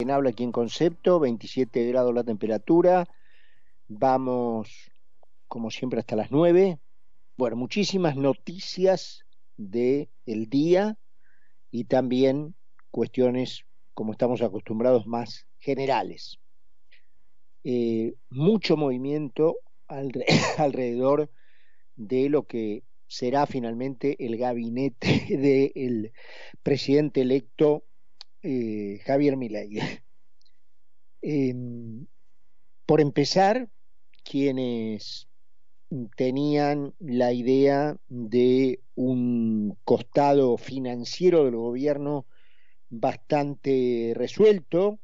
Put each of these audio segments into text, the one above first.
quien habla aquí en concepto, 27 grados la temperatura. Vamos, como siempre, hasta las 9. Bueno, muchísimas noticias del el día y también cuestiones, como estamos acostumbrados, más generales. Eh, mucho movimiento alrededor de lo que será finalmente el gabinete del presidente electo eh, Javier Milei. Em, por empezar, quienes tenían la idea de un costado financiero del gobierno bastante resuelto,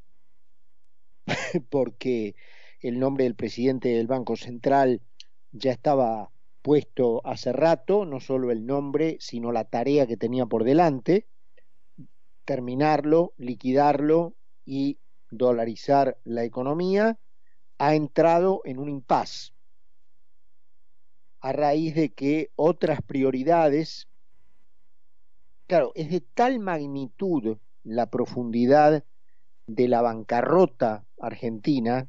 porque el nombre del presidente del Banco Central ya estaba puesto hace rato, no solo el nombre, sino la tarea que tenía por delante, terminarlo, liquidarlo y dolarizar la economía, ha entrado en un impasse. A raíz de que otras prioridades, claro, es de tal magnitud la profundidad de la bancarrota argentina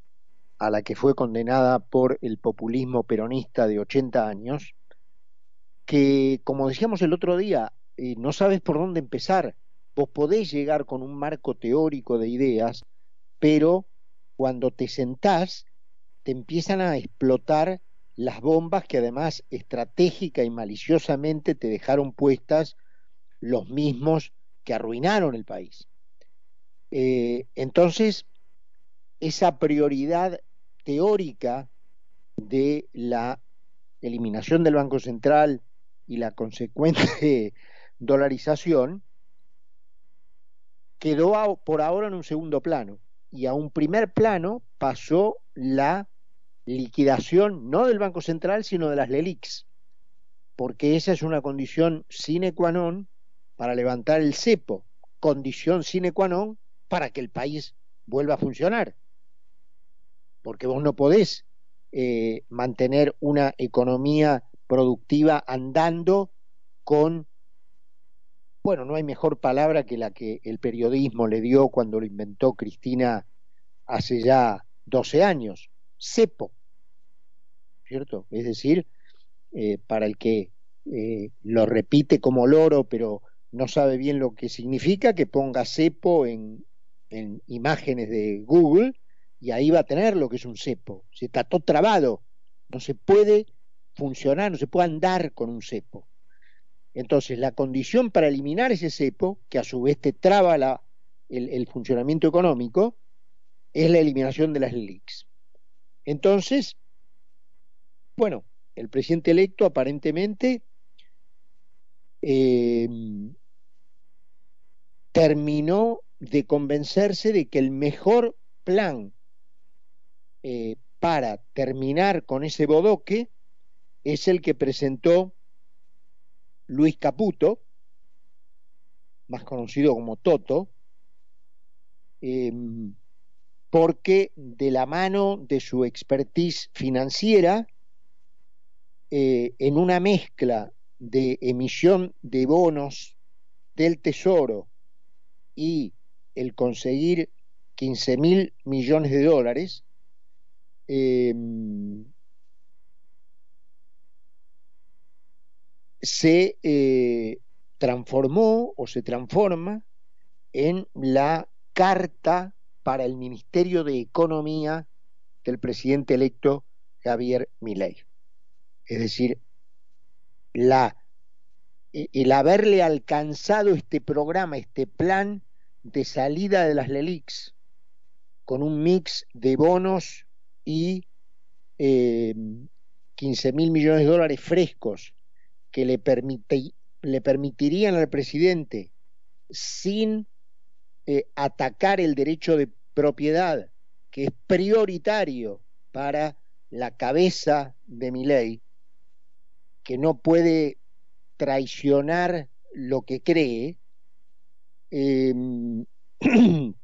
a la que fue condenada por el populismo peronista de 80 años, que, como decíamos el otro día, eh, no sabes por dónde empezar Vos podés llegar con un marco teórico de ideas, pero cuando te sentás, te empiezan a explotar las bombas que además estratégica y maliciosamente te dejaron puestas los mismos que arruinaron el país. Eh, entonces, esa prioridad teórica de la eliminación del Banco Central y la consecuente dolarización quedó por ahora en un segundo plano. Y a un primer plano pasó la liquidación no del Banco Central sino de las LELIX, porque esa es una condición sine qua non para levantar el cepo, condición sine qua non para que el país vuelva a funcionar, porque vos no podés eh, mantener una economía productiva andando con bueno, no hay mejor palabra que la que el periodismo le dio cuando lo inventó Cristina hace ya 12 años, cepo, ¿cierto? Es decir, eh, para el que eh, lo repite como loro, pero no sabe bien lo que significa, que ponga cepo en, en imágenes de Google y ahí va a tener lo que es un cepo. Se está todo trabado, no se puede funcionar, no se puede andar con un cepo. Entonces, la condición para eliminar ese cepo, que a su vez te traba la, el, funcionamiento económico, es la eliminación de las LELIX. Entonces, bueno, el presidente electo aparentemente eh, terminó de convencerse de que el mejor plan eh, para terminar con ese bodoque es el que presentó Luis Caputo, más conocido como Toto, em, porque de la mano de su expertise financiera, eh, en una mezcla de emisión de bonos del Tesoro y el conseguir 15 mil millones de dólares, em, se eh, transformó o se transforma en la carta para el Ministerio de Economía del presidente electo Javier Milei. Es decir, el haberle alcanzado este programa, este plan de salida de las LELIX, con un mix de bonos y eh, 15 mil millones de dólares frescos que le, permite, le permitirían al presidente, sin eh, atacar el derecho de propiedad, que es prioritario para la cabeza de mi ley, que no puede traicionar lo que cree, em,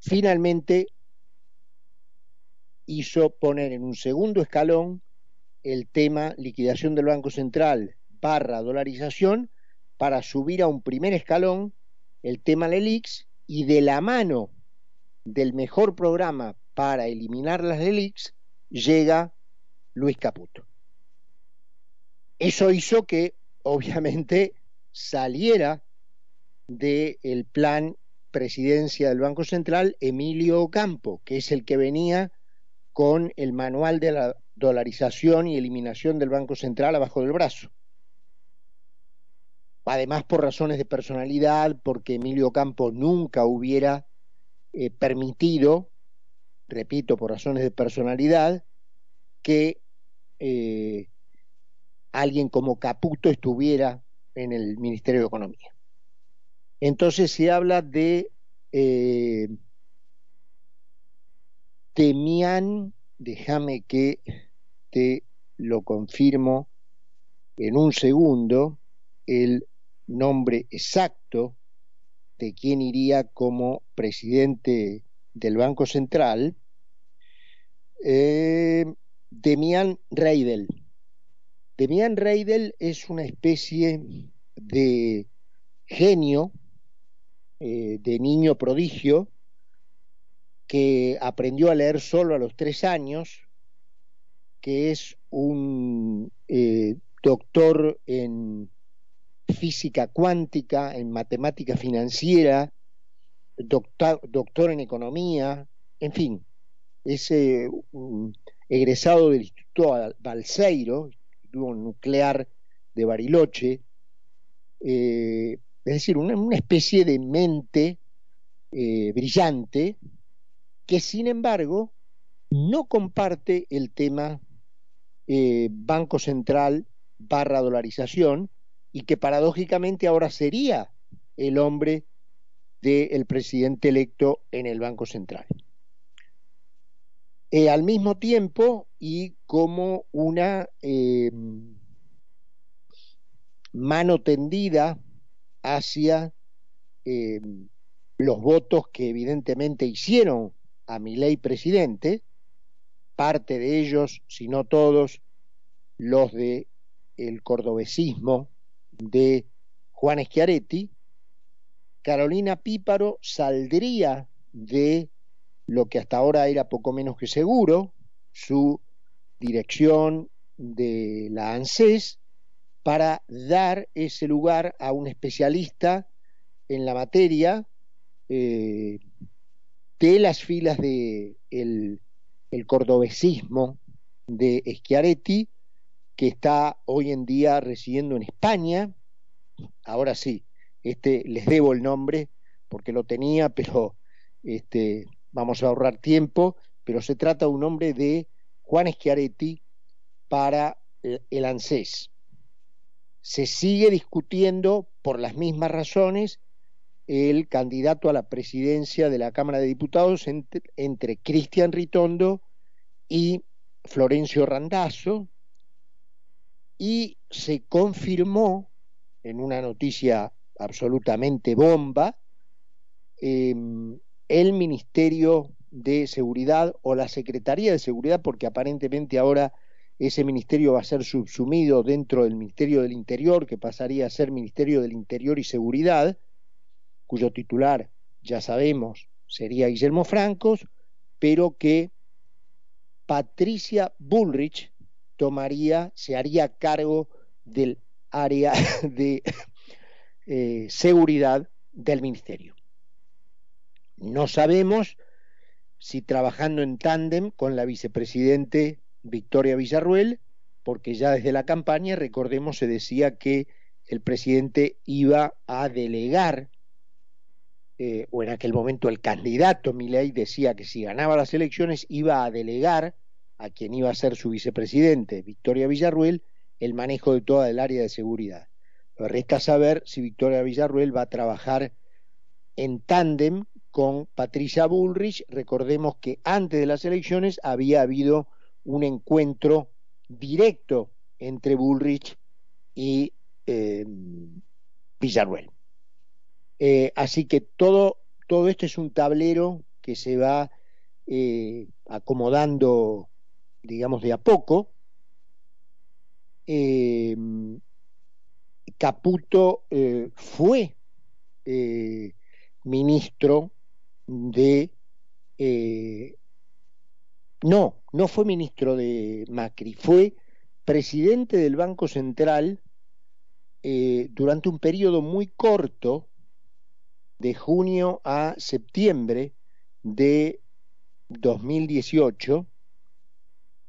finalmente hizo poner en un segundo escalón el tema liquidación del Banco Central barra dolarización para subir a un primer escalón el tema LELIX y de la mano del mejor programa para eliminar las LELIX, llega Luis Caputo. Eso hizo que, obviamente, saliera del plan presidencia del Banco Central Emilio Ocampo, que es el que venía con el manual de la dolarización y eliminación del Banco Central abajo del brazo. Además, por razones de personalidad, porque Emilio Ocampo nunca hubiera eh, permitido, repito, por razones de personalidad, que eh, alguien como Caputo estuviera en el Ministerio de Economía. Entonces se habla de eh, Temián, déjame que te lo confirmo en un segundo, el nombre exacto de quién iría como presidente del Banco Central, eh, Demian Reidel. Demian Reidel es una especie de genio eh, de niño prodigio que aprendió a leer solo a los tres años, que es un eh, doctor en física cuántica, en matemática financiera, doctor, en economía, en fin, es eh, egresado del Instituto Balseiro, Instituto Nuclear de Bariloche, eh, es decir, una, especie de mente brillante que sin embargo no comparte el tema eh, Banco Central barra dolarización y que paradójicamente ahora sería el hombre del presidente electo en el Banco Central. Eh, al mismo tiempo y como una mano tendida hacia eh, los votos que evidentemente hicieron a mi ley presidente, parte de ellos, si no todos, los de el cordobesismo de Juan Schiaretti, Carolina Píparo saldría de lo que hasta ahora era poco menos que seguro, su dirección de la ANSES, para dar ese lugar a un especialista en la materia eh, de las filas del de el cordobesismo de Schiaretti, que está hoy en día residiendo en España. Ahora sí, este les debo el nombre porque lo tenía, pero este, vamos a ahorrar tiempo, pero se trata de un nombre de Juan Schiaretti para el ANSES se sigue discutiendo por las mismas razones el candidato a la presidencia de la Cámara de Diputados entre, Cristian Ritondo y Florencio Randazzo. Y se confirmó en una noticia absolutamente bomba em, el Ministerio de Seguridad o la Secretaría de Seguridad porque aparentemente ahora ese ministerio va a ser subsumido dentro del Ministerio del Interior, que pasaría a ser Ministerio del Interior y Seguridad, cuyo titular, ya sabemos, sería Guillermo Francos, pero que Patricia Bullrich tomaría, se haría cargo del área de eh, seguridad del ministerio. No sabemos si trabajando en tándem con la vicepresidente Victoria Villarruel, porque ya desde la campaña, recordemos, se decía que el presidente iba a delegar, eh, o en aquel momento el candidato Milei decía que si ganaba las elecciones iba a delegar a quien iba a ser su vicepresidente, Victoria Villarruel, el manejo de toda el área de seguridad. Pero resta saber si Victoria Villarruel va a trabajar en tándem con Patricia Bullrich. Recordemos que antes de las elecciones había habido un encuentro directo entre Bullrich y eh, Villarruel. Eh, así que todo, todo esto es un tablero que se va eh, acomodando, digamos, de a poco. Caputo fue ministro de eh, no, no fue ministro de Macri, fue presidente del Banco Central eh, durante un periodo muy corto, de junio a septiembre de 2018,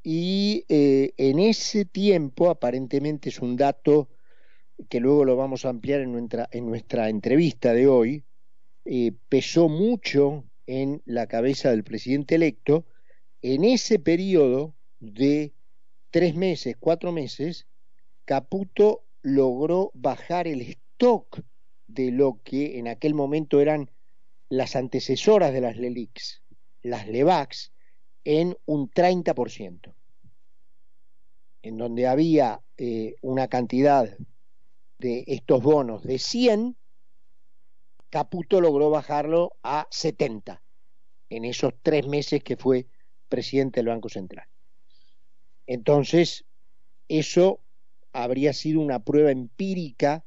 y eh, en ese tiempo, aparentemente es un dato que luego lo vamos a ampliar en nuestra, en nuestra entrevista de hoy, eh, pesó mucho en la cabeza del presidente electo, en ese periodo de tres meses, cuatro meses, Caputo logró bajar el stock de lo que en aquel momento eran las antecesoras de las LELIX, las LEVAX, en un 30%, en donde había eh, una cantidad de estos bonos de 100, Caputo logró bajarlo a 70 en esos tres meses que fue presidente del Banco Central. Entonces, eso habría sido una prueba empírica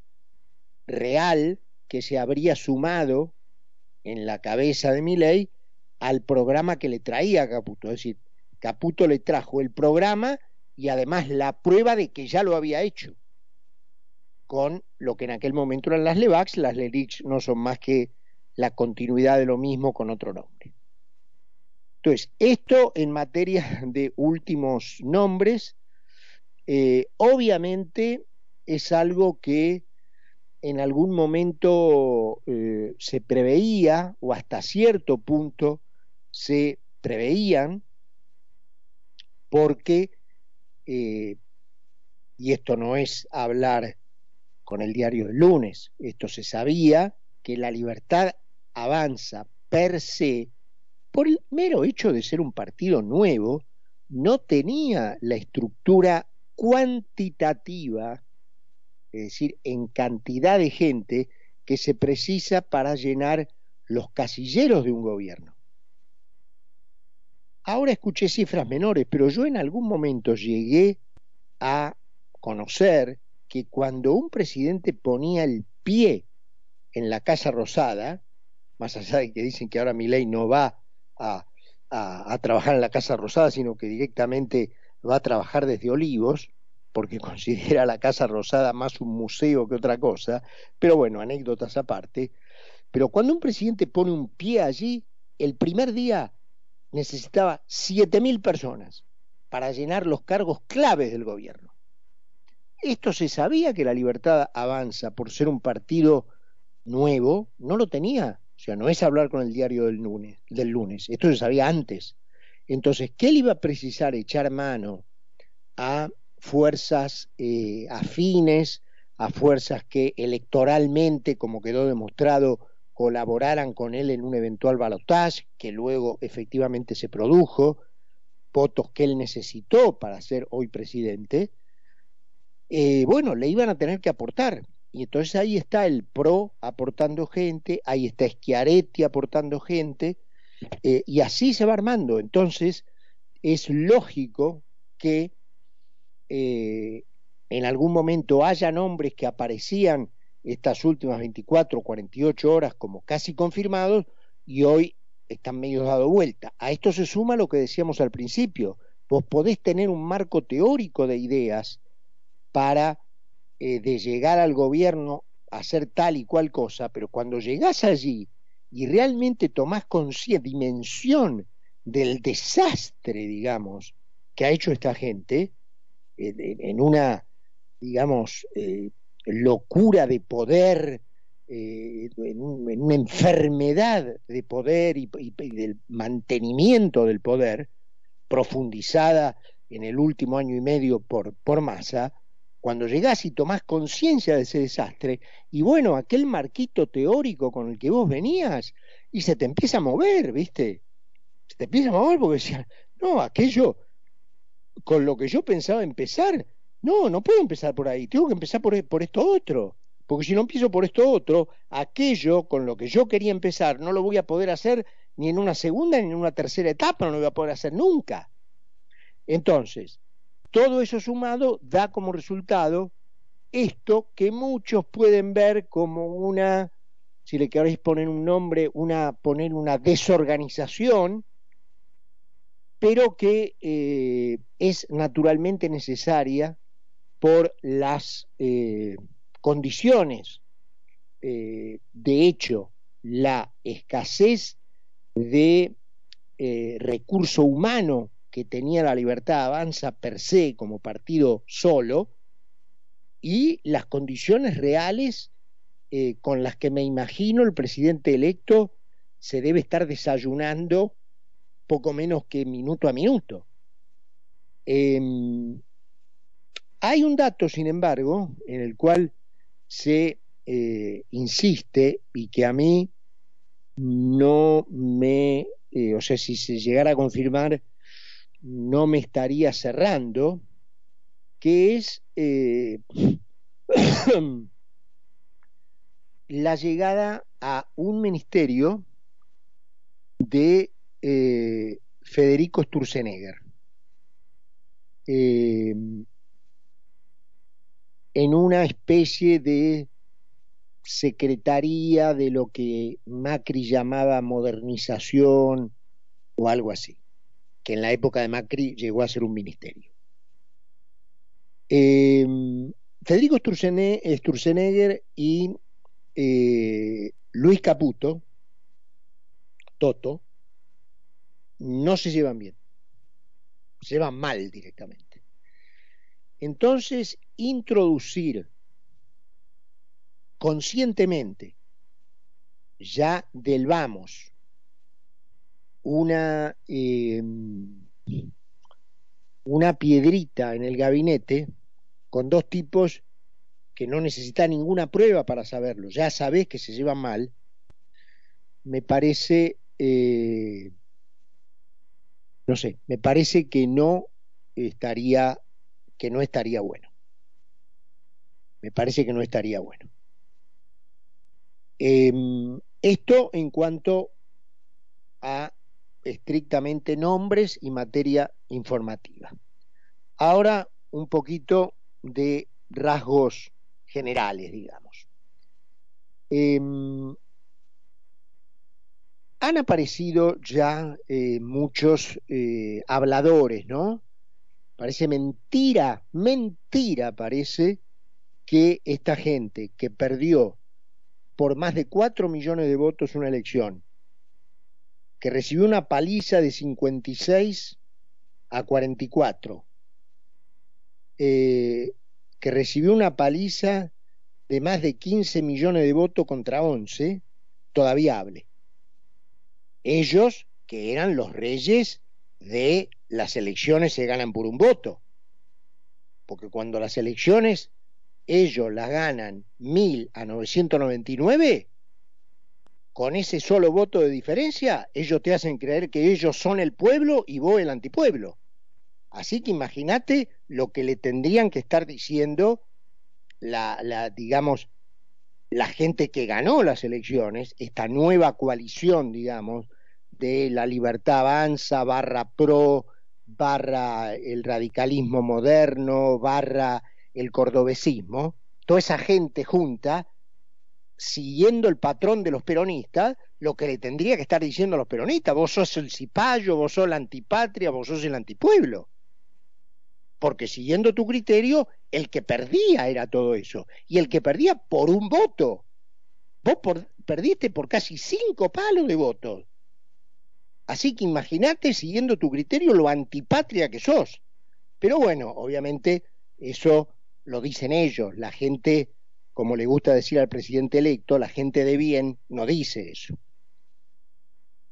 real que se habría sumado en la cabeza de Milei al programa que le traía Caputo. Es decir, Caputo le trajo el programa y además la prueba de que ya lo había hecho con lo que en aquel momento eran las LEVAX, las LELIX no son más que la continuidad de lo mismo con otro nombre. Entonces, esto en materia de últimos nombres, eh, obviamente es algo que en algún momento eh, se preveía o hasta cierto punto se preveían porque, eh, y esto no es hablar con el diario del lunes, esto se sabía, que la libertad avanza per se, por el mero hecho de ser un partido nuevo, no tenía la estructura cuantitativa, es decir, en cantidad de gente que se precisa para llenar los casilleros de un gobierno. Ahora escuché cifras menores, pero yo en algún momento llegué a conocer que cuando un presidente ponía el pie en la Casa Rosada, más allá de que dicen que ahora mi ley no va a, a, trabajar en la Casa Rosada, sino que directamente va a trabajar desde Olivos, porque considera la Casa Rosada más un museo que otra cosa, pero bueno, anécdotas aparte. Pero cuando un presidente pone un pie allí, el primer día necesitaba siete mil personas para llenar los cargos claves del gobierno. Esto se sabía que la libertad avanza por ser un partido nuevo, no lo tenía. O sea, no es hablar con el diario del lunes, del lunes. esto se sabía antes. Entonces, ¿qué le iba a precisar echar mano a fuerzas eh, afines, a fuerzas que electoralmente, como quedó demostrado, colaboraran con él en un eventual balotaje, que luego efectivamente se produjo, votos que él necesitó para ser hoy presidente, eh, bueno, le iban a tener que aportar. Y entonces ahí está el PRO aportando gente, ahí está Schiaretti aportando gente, eh, y así se va armando. Entonces es lógico que eh, en algún momento haya nombres que aparecían estas últimas 24 o 48 horas como casi confirmados y hoy están medio dado vuelta. A esto se suma lo que decíamos al principio. Vos podés tener un marco teórico de ideas para eh, de llegar al gobierno a hacer tal y cual cosa, pero cuando llegás allí y realmente tomás conciencia, dimensión del desastre, digamos, que ha hecho esta gente, en una, digamos, eh, locura de poder, en, una enfermedad de poder y, y, del mantenimiento del poder, profundizada en el último año y medio por, por masa, cuando llegás y tomás conciencia de ese desastre, y bueno, aquel marquito teórico con el que vos venías, y se te empieza a mover, ¿viste? Se te empieza a mover porque decían, no, aquello con lo que yo pensaba empezar, no, no puedo empezar por ahí, tengo que empezar por, por esto otro, porque si no empiezo por esto otro, aquello con lo que yo quería empezar no lo voy a poder hacer ni en una segunda ni en una tercera etapa, no lo voy a poder hacer nunca. Entonces, todo eso sumado da como resultado esto que muchos pueden ver como una, si le queréis poner un nombre, una, poner una desorganización, pero que eh, es naturalmente necesaria por las eh, condiciones. de hecho, la escasez de recurso humano que tenía la Libertad Avanza per se como partido solo y las condiciones reales con las que me imagino el presidente electo se debe estar desayunando poco menos que minuto a minuto. Em, hay un dato, sin embargo, en el cual se eh, insiste y que a mí no me, eh, o sea, si se llegara a confirmar, no me estaría cerrando, que es eh, la llegada a un ministerio de eh, Federico Sturzenegger. Eh, en una especie de secretaría de lo que Macri llamaba modernización o algo así, que en la época de Macri llegó a ser un ministerio. Eh, Federico Sturzenegger y Luis Caputo Toto, no se llevan bien, se llevan mal directamente. Entonces, introducir conscientemente, ya del vamos, una, em, una piedrita en el gabinete con dos tipos que no necesitan ninguna prueba para saberlo, ya sabés que se llevan mal, me parece eh, no sé, me parece que no estaría, que no estaría bueno. Me parece que no estaría bueno. Em, esto en cuanto a estrictamente nombres y materia informativa. Ahora un poquito de rasgos generales, digamos. Em, han aparecido ya eh, muchos eh, habladores, ¿no? Parece mentira, mentira parece que esta gente que perdió por más de 4 millones de votos una elección, que recibió una paliza de 56 a 44, eh, que recibió una paliza de más de 15 millones de votos contra 11, todavía hable ellos que eran los reyes de las elecciones se ganan por un voto. Porque cuando las elecciones ellos las ganan mil a 999, con ese solo voto de diferencia, ellos te hacen creer que ellos son el pueblo y vos el antipueblo. Así que imagínate lo que le tendrían que estar diciendo la, la, digamos, la gente que ganó las elecciones, esta nueva coalición, digamos, de la libertad avanza, barra pro, barra el radicalismo moderno, barra el cordobesismo, toda esa gente junta, siguiendo el patrón de los peronistas, lo que le tendría que estar diciendo a los peronistas, vos sos el cipayo, vos sos la antipatria, vos sos el antipueblo. Porque siguiendo tu criterio, el que perdía era todo eso. Y el que perdía por un voto. Vos perdiste por casi cinco palos de votos. Así que imagínate, siguiendo tu criterio, lo antipatria que sos. Pero bueno, obviamente eso lo dicen ellos. La gente, como le gusta decir al presidente electo, la gente de bien no dice eso.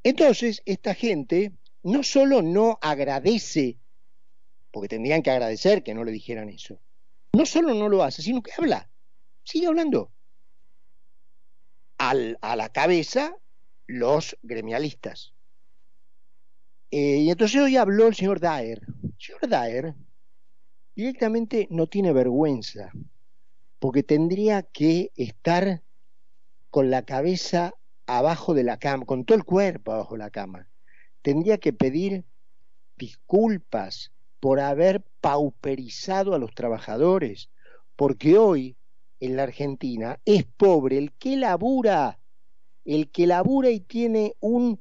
Entonces, esta gente no solo no agradece, porque tendrían que agradecer que no le dijeran eso, no solo no lo hace, sino que habla, sigue hablando. Al, a la cabeza los gremialistas. Eh, y entonces hoy habló el señor Daer. El señor Daer directamente no tiene vergüenza, porque tendría que estar con la cabeza abajo de la cama, con todo el cuerpo abajo de la cama. Tendría que pedir disculpas por haber pauperizado a los trabajadores, porque hoy en la Argentina es pobre el que labura, el que labura y tiene un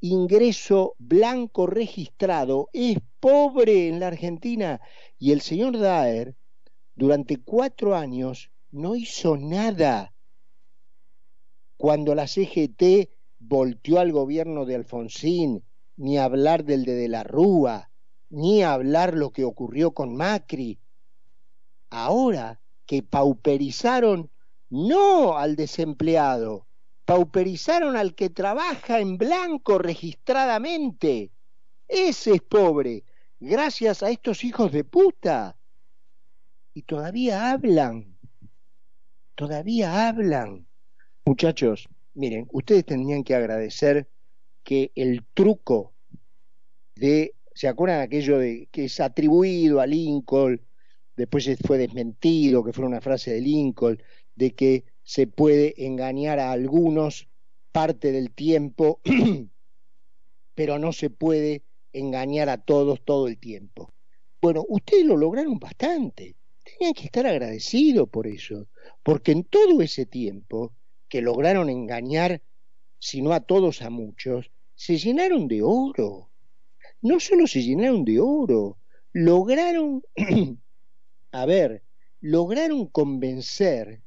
ingreso blanco registrado, es pobre en la Argentina. Y el señor Daer, durante cuatro años, no hizo nada. Cuando la CGT volteó al gobierno de Alfonsín, ni hablar del de De la Rúa, ni hablar lo que ocurrió con Macri. Ahora que pauperizaron no al desempleado, pauperizaron al que trabaja en blanco registradamente. Ese es pobre, gracias a estos hijos de puta. Y todavía hablan, todavía hablan. Muchachos, miren, ustedes tendrían que agradecer que el truco de, ¿se acuerdan aquello de que es atribuido a Lincoln, después fue desmentido, que fue una frase de Lincoln, de que se puede engañar a algunos parte del tiempo, pero no se puede engañar a todos todo el tiempo. Bueno, ustedes lo lograron bastante. Tenían que estar agradecidos por eso, porque en todo ese tiempo que lograron engañar, si no a todos, a muchos, se llenaron de oro. No solo se llenaron de oro, lograron, a ver, lograron convencer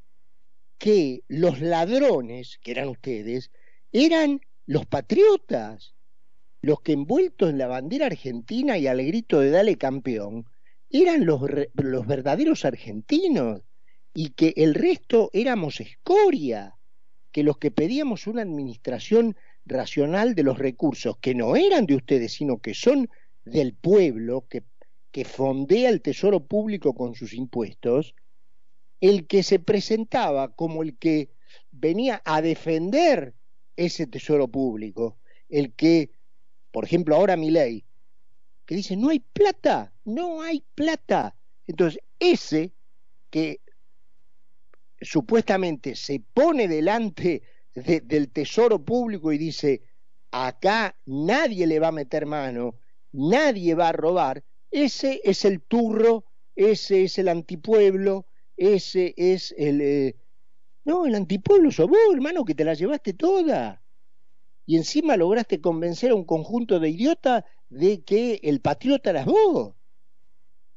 que los ladrones, que eran ustedes, eran los patriotas, los que envueltos en la bandera argentina y al grito de dale campeón, eran los, los verdaderos argentinos y que el resto éramos escoria, que los que pedíamos una administración racional de los recursos, que no eran de ustedes, sino que son del pueblo, que, que fondea el tesoro público con sus impuestos, el que se presentaba como el que venía a defender ese tesoro público, el que, por ejemplo, ahora mi ley, que dice, no hay plata, no hay plata. Entonces, ese que supuestamente se pone delante del tesoro público y dice, acá nadie le va a meter mano, nadie va a robar, ese es el turro, ese es el antipueblo, ese es el... Eh, no, el antipueblo sos vos, hermano, que te la llevaste toda. Y encima lograste convencer a un conjunto de idiotas de que el patriota eras vos.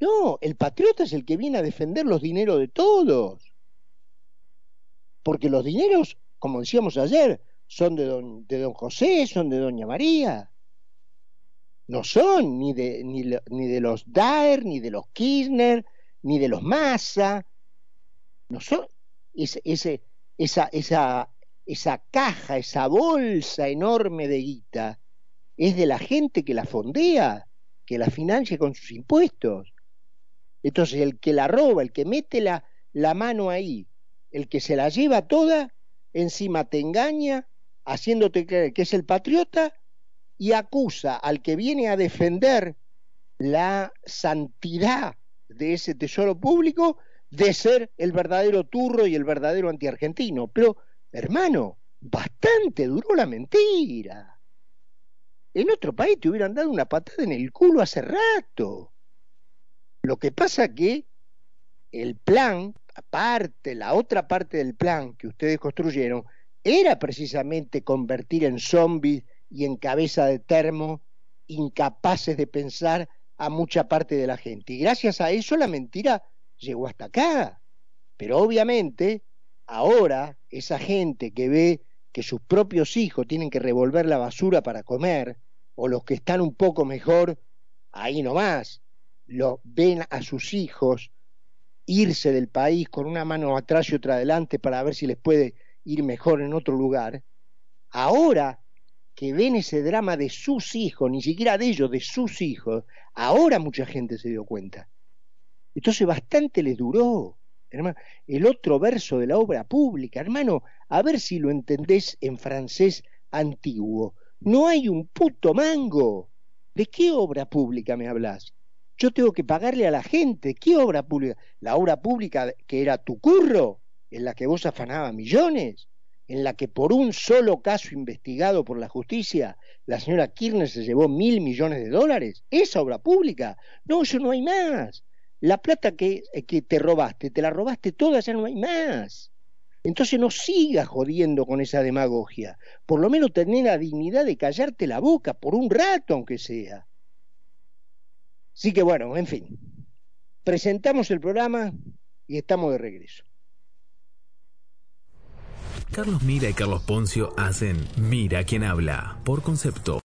No, el patriota es el que viene a defender los dineros de todos. Porque los dineros, como decíamos ayer, son de don, de don José, son de doña María. No son ni de, ni, ni de los Daer, ni de los Kirchner, ni de los Massa, no ese, esa, esa, esa caja, esa bolsa enorme de guita, es de la gente que la fondea, que la financia con sus impuestos. Entonces, el que la roba, el que mete la, la mano ahí, el que se la lleva toda, encima te engaña, haciéndote creer que es el patriota y acusa al que viene a defender la santidad de ese tesoro público de ser el verdadero turro y el verdadero antiargentino. Pero, hermano, bastante duró la mentira. En otro país te hubieran dado una patada en el culo hace rato. Lo que pasa que el plan, aparte, la otra parte del plan que ustedes construyeron, era precisamente convertir en zombies y en cabeza de termo incapaces de pensar a mucha parte de la gente. Y gracias a eso la mentira llegó hasta acá. Pero obviamente, ahora esa gente que ve que sus propios hijos tienen que revolver la basura para comer, o los que están un poco mejor, ahí nomás, lo ven a sus hijos irse del país con una mano atrás y otra adelante para ver si les puede ir mejor en otro lugar, ahora que ven ese drama de sus hijos, ni siquiera de ellos, de sus hijos, ahora mucha gente se dio cuenta. Entonces bastante les duró. Hermano, el otro verso de la obra pública, hermano, a ver si lo entendés en francés antiguo. No hay un puto mango. ¿De qué obra pública me hablas? Yo tengo que pagarle a la gente. ¿Qué obra pública? La obra pública que era tu curro, en la que vos afanabas millones, en la que por un solo caso investigado por la justicia, la señora Kirchner se llevó mil millones de dólares. Esa obra pública. No, eso no hay más. La plata que, eh, que te robaste, te la robaste toda, ya no hay más. Entonces no sigas jodiendo con esa demagogia. Por lo menos tener la dignidad de callarte la boca por un rato, aunque sea. Así que bueno, en fin. Presentamos el programa y estamos de regreso. Carlos Mira y Carlos Poncio hacen Mira quien habla, por concepto.